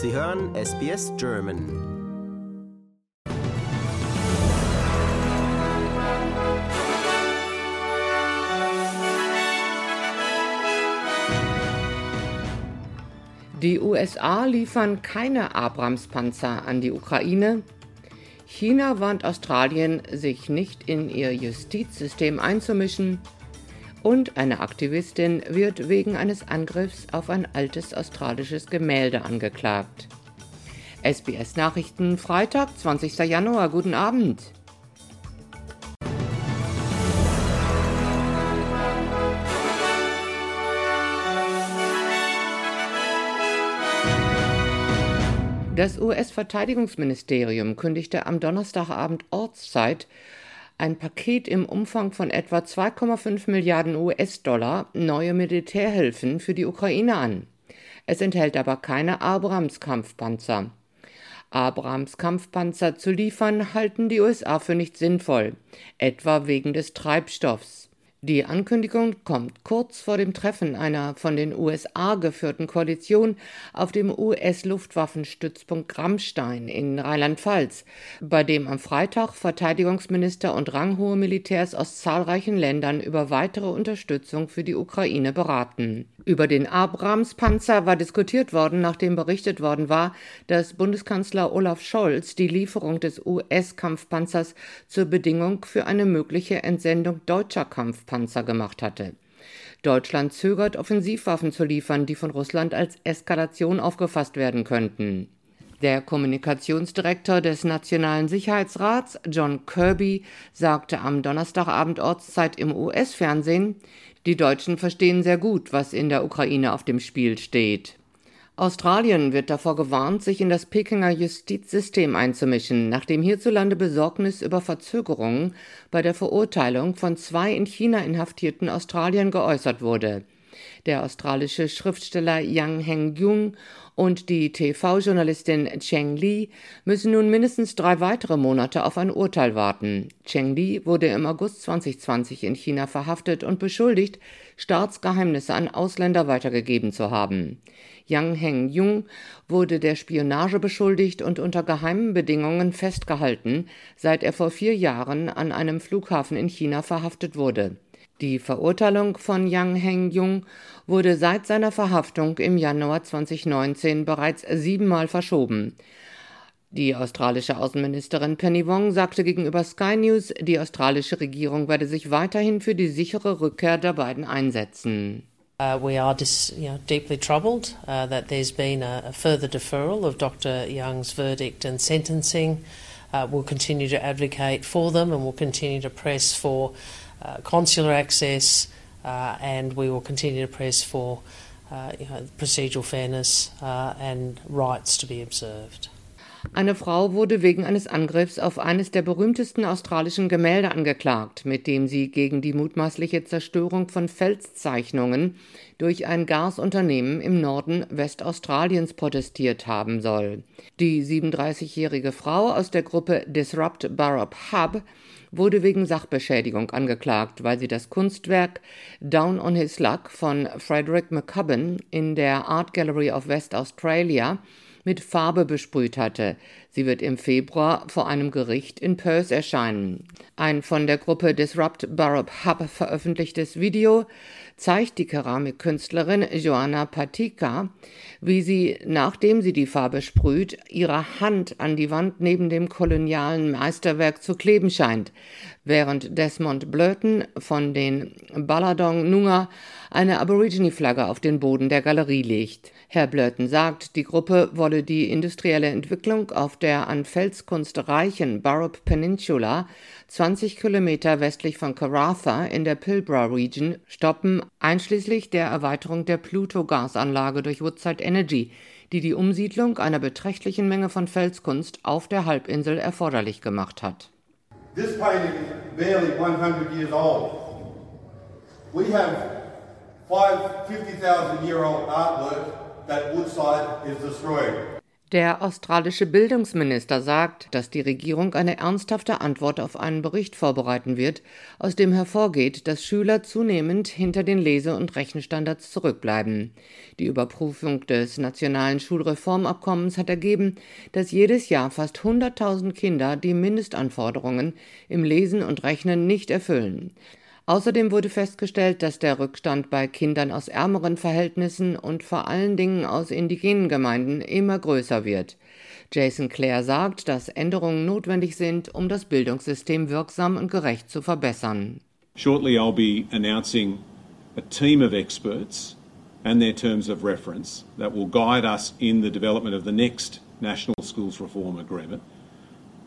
Sie hören SBS German. Die USA liefern keine Abrams-Panzer an die Ukraine. China warnt Australien, sich nicht in ihr Justizsystem einzumischen. Und eine Aktivistin wird wegen eines Angriffs auf ein altes australisches Gemälde angeklagt. SBS Nachrichten Freitag, 20. Januar. Guten Abend. Das US-Verteidigungsministerium kündigte am Donnerstagabend Ortszeit ein Paket im Umfang von etwa 2,5 Milliarden US-Dollar neue Militärhilfen für die Ukraine an. Es enthält aber keine Abrams-Kampfpanzer. Abrams-Kampfpanzer zu liefern, halten die USA für nicht sinnvoll, etwa wegen des Treibstoffs. Die Ankündigung kommt kurz vor dem Treffen einer von den USA geführten Koalition auf dem US-Luftwaffenstützpunkt Rammstein in Rheinland-Pfalz, bei dem am Freitag Verteidigungsminister und ranghohe Militärs aus zahlreichen Ländern über weitere Unterstützung für die Ukraine beraten. Über den Abrams-Panzer war diskutiert worden, nachdem berichtet worden war, dass Bundeskanzler Olaf Scholz die Lieferung des US-Kampfpanzers zur Bedingung für eine mögliche Entsendung deutscher Kampfpanzer Panzer gemacht hatte. Deutschland zögert, Offensivwaffen zu liefern, die von Russland als Eskalation aufgefasst werden könnten. Der Kommunikationsdirektor des Nationalen Sicherheitsrats, John Kirby, sagte am Donnerstagabend Ortszeit im US-Fernsehen, die Deutschen verstehen sehr gut, was in der Ukraine auf dem Spiel steht. Australien wird davor gewarnt, sich in das Pekinger Justizsystem einzumischen, nachdem hierzulande Besorgnis über Verzögerungen bei der Verurteilung von zwei in China inhaftierten Australiern geäußert wurde. Der australische Schriftsteller Yang Heng-jung und die TV-Journalistin Cheng Li müssen nun mindestens drei weitere Monate auf ein Urteil warten. Cheng Li wurde im August 2020 in China verhaftet und beschuldigt, Staatsgeheimnisse an Ausländer weitergegeben zu haben. Yang Heng-jung wurde der Spionage beschuldigt und unter geheimen Bedingungen festgehalten, seit er vor vier Jahren an einem Flughafen in China verhaftet wurde. Die Verurteilung von Yang Heng-jung wurde seit seiner Verhaftung im Januar 2019 bereits siebenmal verschoben. Die australische Außenministerin Penny Wong sagte gegenüber Sky News, die australische Regierung werde sich weiterhin für die sichere Rückkehr der beiden einsetzen. Uh, we are dis, you know, deeply troubled uh, that there's been a, a, further deferral of Dr. Young's verdict and sentencing. Uh, we'll continue to advocate for them and we'll continue to press for consular access uh, and we will continue to press for uh, you know, procedural fairness and rights to be observed. Eine Frau wurde wegen eines Angriffs auf eines der berühmtesten australischen Gemälde angeklagt, mit dem sie gegen die mutmaßliche Zerstörung von Felszeichnungen durch ein Gasunternehmen im Norden Westaustraliens protestiert haben soll. Die 37-jährige Frau aus der Gruppe Disrupt Burrup Hub wurde wegen Sachbeschädigung angeklagt, weil sie das Kunstwerk Down on His Luck von Frederick McCubbin in der Art Gallery of West Australia mit Farbe besprüht hatte. Sie wird im Februar vor einem Gericht in Perth erscheinen. Ein von der Gruppe Disrupt Burrup Hub veröffentlichtes Video zeigt die Keramikkünstlerin Joanna Patika, wie sie, nachdem sie die Farbe sprüht, ihre Hand an die Wand neben dem kolonialen Meisterwerk zu kleben scheint, während Desmond Blurton von den Balladong Nunga eine Aborigine-Flagge auf den Boden der Galerie legt. Herr Blurton sagt, die Gruppe wolle die industrielle Entwicklung auf der an Felskunst reichen Burrup Peninsula, 20 Kilometer westlich von Karratha in der Pilbara Region, stoppen, einschließlich der Erweiterung der Pluto-Gasanlage durch Woodside Energy, die die Umsiedlung einer beträchtlichen Menge von Felskunst auf der Halbinsel erforderlich gemacht hat. This painting is barely 100 years old. We have five 50,000 year old artwork that Woodside is destroying. Der australische Bildungsminister sagt, dass die Regierung eine ernsthafte Antwort auf einen Bericht vorbereiten wird, aus dem hervorgeht, dass Schüler zunehmend hinter den Lese- und Rechenstandards zurückbleiben. Die Überprüfung des nationalen Schulreformabkommens hat ergeben, dass jedes Jahr fast 100.000 Kinder die Mindestanforderungen im Lesen und Rechnen nicht erfüllen. Außerdem wurde festgestellt, dass der Rückstand bei Kindern aus ärmeren Verhältnissen und vor allen Dingen aus indigenen Gemeinden immer größer wird. Jason Clare sagt, dass Änderungen notwendig sind, um das Bildungssystem wirksam und gerecht zu verbessern. Shortly I'll be announcing a team of experts and their terms of reference that will guide us in the development of the next National Schools Reform Agreement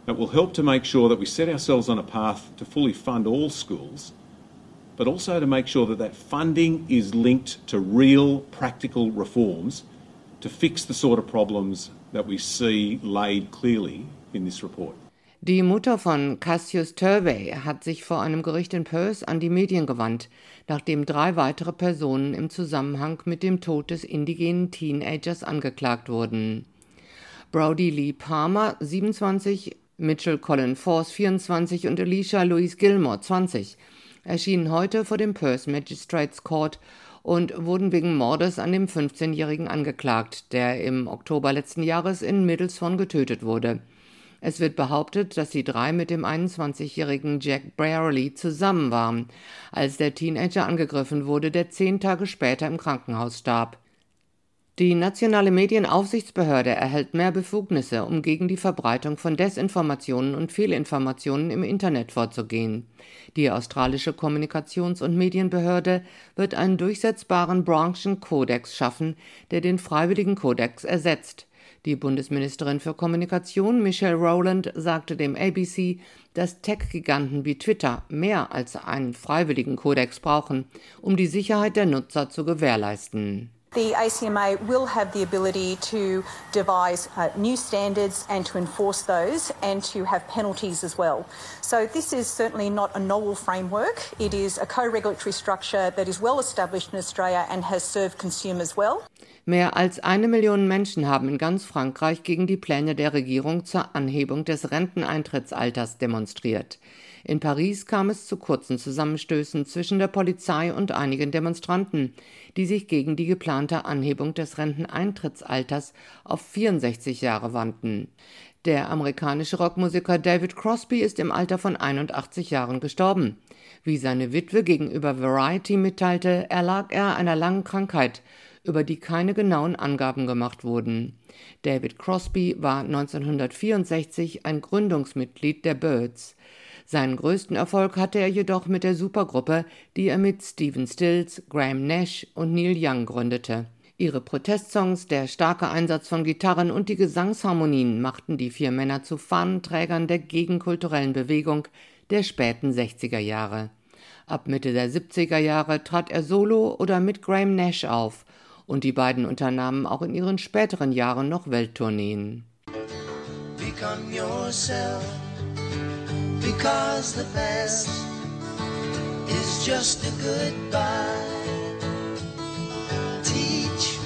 that will help to make sure that we set ourselves on a path to fully fund all schools but also to make sure that that funding is linked to real practical reforms to fix the sort of problems that we see laid clearly in this report. Die Mutter von Cassius Turvey hat sich vor einem Gericht in Perth an die Medien gewandt, nachdem drei weitere Personen im Zusammenhang mit dem Tod des indigenen Teenagers angeklagt wurden. Brody Lee Palmer, 27, Mitchell Colin Force, 24 und Alicia Louise Gilmore, 20, erschienen heute vor dem Perth Magistrates Court und wurden wegen Mordes an dem 15-Jährigen angeklagt, der im Oktober letzten Jahres in Middlesbrough getötet wurde. Es wird behauptet, dass die drei mit dem 21-jährigen Jack Brierley zusammen waren, als der Teenager angegriffen wurde, der zehn Tage später im Krankenhaus starb. Die nationale Medienaufsichtsbehörde erhält mehr Befugnisse, um gegen die Verbreitung von Desinformationen und Fehlinformationen im Internet vorzugehen. Die australische Kommunikations- und Medienbehörde wird einen durchsetzbaren Branchenkodex schaffen, der den freiwilligen Kodex ersetzt. Die Bundesministerin für Kommunikation Michelle Rowland sagte dem ABC, dass Tech-Giganten wie Twitter mehr als einen freiwilligen Kodex brauchen, um die Sicherheit der Nutzer zu gewährleisten. The ACMA will have the ability to devise uh, new standards and to enforce those and to have penalties as well. So, this is certainly not a novel framework. It is a co regulatory structure that is well established in Australia and has served consumers well. Mehr als eine Million Menschen haben in ganz Frankreich gegen die Pläne der Regierung zur Anhebung des Renteneintrittsalters demonstriert. In Paris kam es zu kurzen Zusammenstößen zwischen der Polizei und einigen Demonstranten, die sich gegen die geplante Anhebung des Renteneintrittsalters auf 64 Jahre wandten. Der amerikanische Rockmusiker David Crosby ist im Alter von 81 Jahren gestorben. Wie seine Witwe gegenüber Variety mitteilte, erlag er einer langen Krankheit, über die keine genauen Angaben gemacht wurden. David Crosby war 1964 ein Gründungsmitglied der Birds. Seinen größten Erfolg hatte er jedoch mit der Supergruppe, die er mit Stephen Stills, Graham Nash und Neil Young gründete. Ihre Protestsongs, der starke Einsatz von Gitarren und die Gesangsharmonien machten die vier Männer zu Fahnenträgern der gegenkulturellen Bewegung der späten 60er Jahre. Ab Mitte der 70er Jahre trat er solo oder mit Graham Nash auf und die beiden unternahmen auch in ihren späteren Jahren noch Welttourneen. Become yourself because the best is just a goodbye. Teach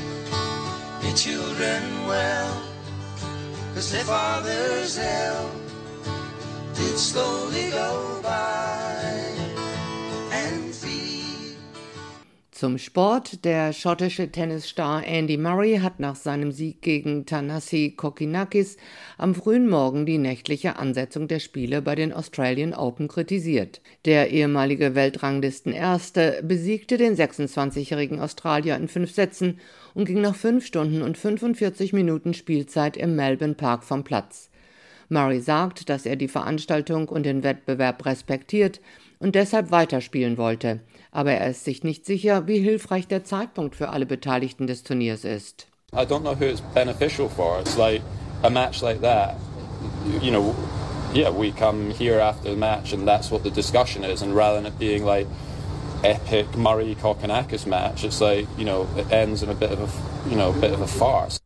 your children well, cause their father's hell did slowly go by. Zum Sport. Der schottische Tennisstar Andy Murray hat nach seinem Sieg gegen Tanasi Kokinakis am frühen Morgen die nächtliche Ansetzung der Spiele bei den Australian Open kritisiert. Der ehemalige Weltranglisten-Erste besiegte den 26-jährigen Australier in fünf Sätzen und ging nach fünf Stunden und 45 Minuten Spielzeit im Melbourne Park vom Platz. Murray sagt, dass er die Veranstaltung und den Wettbewerb respektiert und deshalb weiterspielen wollte aber er ist sich nicht sicher, wie hilfreich der Zeitpunkt für alle Beteiligten des Turniers ist. I don't know who it's beneficial for. It's like a match like that, you know, yeah, we come here after the match and that's what the discussion is. And rather than it being like epic Murray Kokonakis match, it's like, you know, it ends in a bit of a, you know, bit of a farce.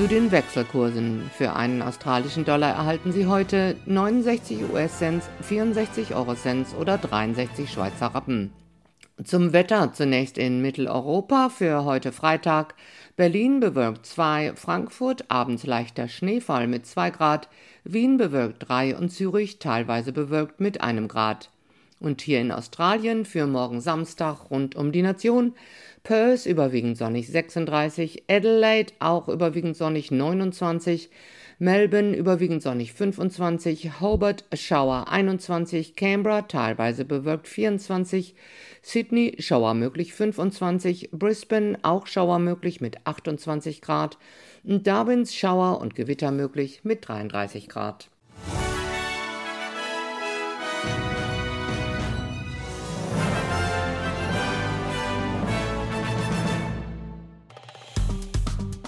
Zu den Wechselkursen. Für einen australischen Dollar erhalten Sie heute 69 US-Cent, 64 Euro-Cent oder 63 Schweizer Rappen. Zum Wetter zunächst in Mitteleuropa für heute Freitag. Berlin bewölkt 2, Frankfurt abends leichter Schneefall mit 2 Grad, Wien bewölkt 3 und Zürich teilweise bewölkt mit 1 Grad. Und hier in Australien für morgen Samstag rund um die Nation. Perth überwiegend sonnig 36, Adelaide auch überwiegend sonnig 29, Melbourne überwiegend sonnig 25, Hobart Schauer 21, Canberra teilweise bewölkt 24, Sydney Schauer möglich 25, Brisbane auch Schauer möglich mit 28 Grad, Darwins Schauer und Gewitter möglich mit 33 Grad.